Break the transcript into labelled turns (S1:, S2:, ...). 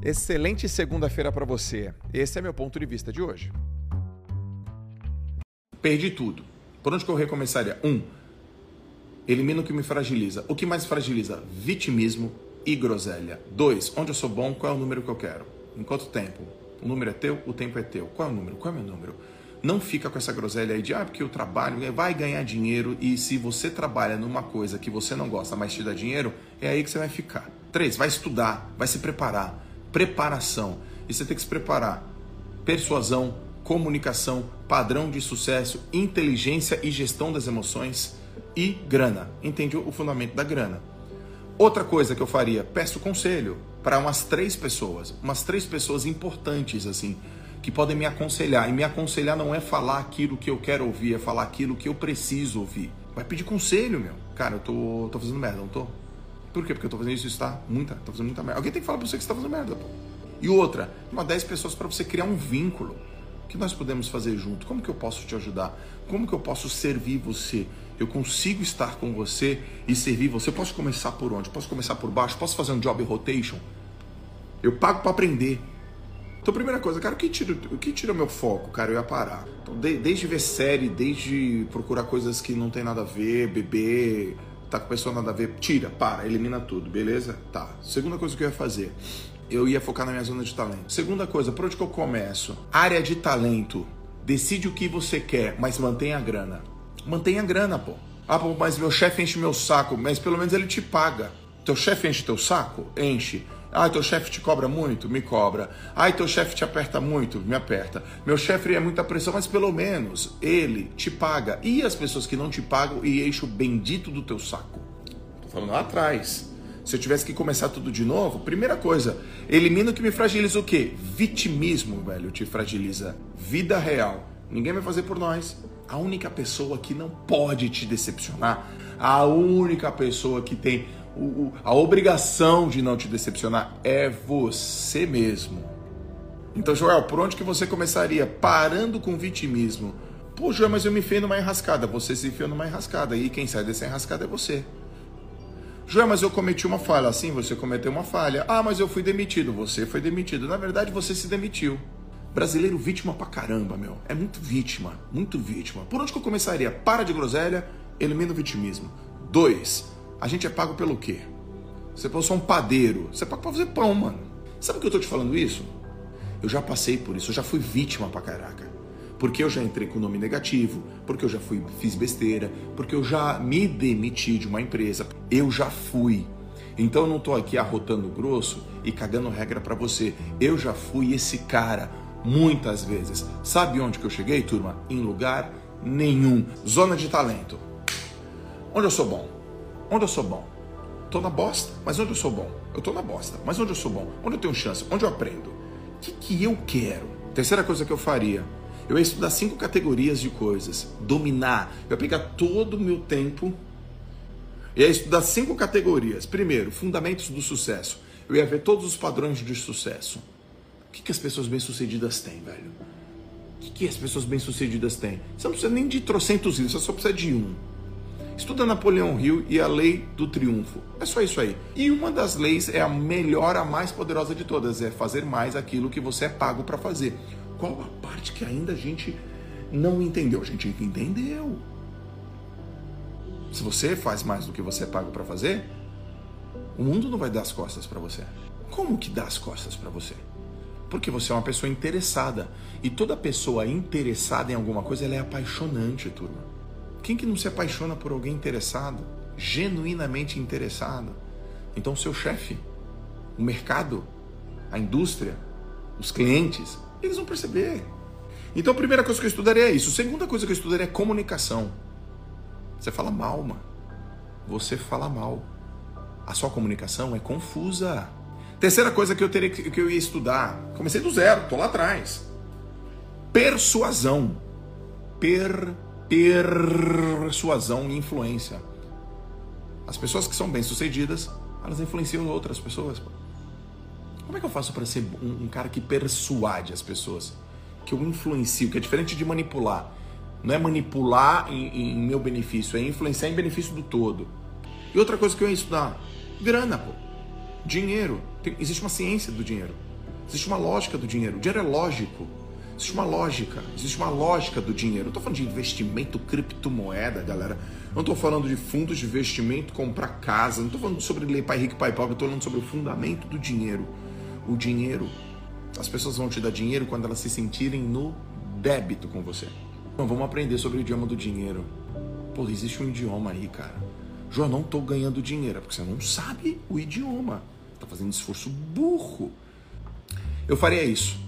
S1: Excelente segunda-feira para você. Esse é meu ponto de vista de hoje.
S2: Perdi tudo. Por onde que eu recomeçaria? Um, elimina o que me fragiliza. O que mais fragiliza? Vitimismo e groselha. Dois, onde eu sou bom, qual é o número que eu quero? Em quanto tempo? O número é teu, o tempo é teu. Qual é o número? Qual é o meu número? Não fica com essa groselha aí de, ah, porque eu trabalho, vai ganhar dinheiro e se você trabalha numa coisa que você não gosta, mas te dá dinheiro, é aí que você vai ficar. Três, vai estudar, vai se preparar preparação. E você tem que se preparar. Persuasão, comunicação, padrão de sucesso, inteligência e gestão das emoções e grana. Entende o fundamento da grana. Outra coisa que eu faria, peço conselho para umas três pessoas, umas três pessoas importantes assim, que podem me aconselhar. E me aconselhar não é falar aquilo que eu quero ouvir, é falar aquilo que eu preciso ouvir. Vai pedir conselho, meu. Cara, eu tô, tô fazendo merda, não tô? Por quê? Porque eu tô fazendo isso e está muita, tô fazendo muita merda. Alguém tem que falar pra você que você tá fazendo merda, pô. E outra, uma 10 pessoas para você criar um vínculo. O que nós podemos fazer junto? Como que eu posso te ajudar? Como que eu posso servir você? Eu consigo estar com você e servir você? Eu posso começar por onde? Posso começar por baixo? Posso fazer um job rotation? Eu pago para aprender. Então, primeira coisa, cara, o que tira o que tira meu foco, cara? Eu ia parar. Então, de, desde ver série, desde procurar coisas que não tem nada a ver, beber, tá com pessoa nada a ver, tira, para, elimina tudo, beleza? Tá. Segunda coisa que eu ia fazer, eu ia focar na minha zona de talento. Segunda coisa, por onde que eu começo? Área de talento. Decide o que você quer, mas mantenha a grana. Mantenha a grana, pô. Ah, pô, mas meu chefe enche meu saco, mas pelo menos ele te paga. Teu chefe enche teu saco? Enche. Ah, teu chefe te cobra muito? Me cobra. Ah, teu chefe te aperta muito? Me aperta. Meu chefe é muita pressão, mas pelo menos ele te paga. E as pessoas que não te pagam e enche o bendito do teu saco? Tô falando lá atrás. Se eu tivesse que começar tudo de novo, primeira coisa, elimina o que me fragiliza o quê? Vitimismo, velho, te fragiliza. Vida real. Ninguém vai fazer por nós. A única pessoa que não pode te decepcionar, a única pessoa que tem o, a obrigação de não te decepcionar é você mesmo. Então, Joel, por onde que você começaria? Parando com vitimismo. Pô, Joel, mas eu me enfiei numa enrascada. Você se enfiou numa enrascada. E quem sai dessa enrascada é você. Joel, mas eu cometi uma falha. Sim, você cometeu uma falha. Ah, mas eu fui demitido. Você foi demitido. Na verdade, você se demitiu. Brasileiro vítima pra caramba, meu. É muito vítima. Muito vítima. Por onde que eu começaria? Para de groselha, elimina o vitimismo. Dois, a gente é pago pelo quê? Você pode ser um padeiro, você é pago pra fazer pão, mano. Sabe por que eu tô te falando isso? Eu já passei por isso, eu já fui vítima pra caraca. Porque eu já entrei com nome negativo, porque eu já fui, fiz besteira, porque eu já me demiti de uma empresa. Eu já fui. Então eu não tô aqui arrotando grosso e cagando regra para você. Eu já fui esse cara muitas vezes. Sabe onde que eu cheguei, turma? Em lugar nenhum. Zona de talento. Onde eu sou bom? Onde eu sou bom? Tô na bosta, mas onde eu sou bom? Eu tô na bosta, mas onde eu sou bom? Onde eu tenho chance? Onde eu aprendo? O que, que eu quero? Terceira coisa que eu faria, eu ia estudar cinco categorias de coisas, dominar. Eu ia pegar todo o meu tempo e ia estudar cinco categorias. Primeiro, fundamentos do sucesso. Eu ia ver todos os padrões de sucesso. O que, que as pessoas bem-sucedidas têm, velho? O que, que as pessoas bem-sucedidas têm? Você não precisa nem de trocentos livros, você só precisa de um. Estuda Napoleão Hill e a lei do triunfo. É só isso aí. E uma das leis é a melhor, a mais poderosa de todas, é fazer mais aquilo que você é pago para fazer. Qual a parte que ainda a gente não entendeu? A gente entendeu. Se você faz mais do que você é pago para fazer, o mundo não vai dar as costas para você. Como que dá as costas para você? Porque você é uma pessoa interessada. E toda pessoa interessada em alguma coisa, ela é apaixonante, turma. Quem que não se apaixona por alguém interessado, genuinamente interessado? Então, seu chefe, o mercado, a indústria, os clientes, eles vão perceber. Então, a primeira coisa que eu estudaria é isso. A segunda coisa que eu estudaria é comunicação. Você fala mal, mano. Você fala mal. A sua comunicação é confusa. Terceira coisa que eu teria que eu ia estudar, comecei do zero, tô lá atrás. Persuasão. Persuasão persuasão e influência. As pessoas que são bem-sucedidas, elas influenciam outras pessoas. Como é que eu faço para ser um, um, cara que persuade as pessoas? Que eu influencio, que é diferente de manipular. Não é manipular em, em meu benefício, é influenciar em benefício do todo. E outra coisa que eu ia estudar: grana, pô. Dinheiro. Tem, existe uma ciência do dinheiro. Existe uma lógica do dinheiro. O dinheiro é lógico. Existe uma lógica. Existe uma lógica do dinheiro. Não estou falando de investimento criptomoeda, galera. Não estou falando de fundos de investimento, comprar casa. Não estou falando sobre lei pai rico, pai pobre. Eu estou falando sobre o fundamento do dinheiro. O dinheiro. As pessoas vão te dar dinheiro quando elas se sentirem no débito com você. Então vamos aprender sobre o idioma do dinheiro. Pô, existe um idioma aí, cara. João, não estou ganhando dinheiro. É porque você não sabe o idioma. Está fazendo esforço burro. Eu faria isso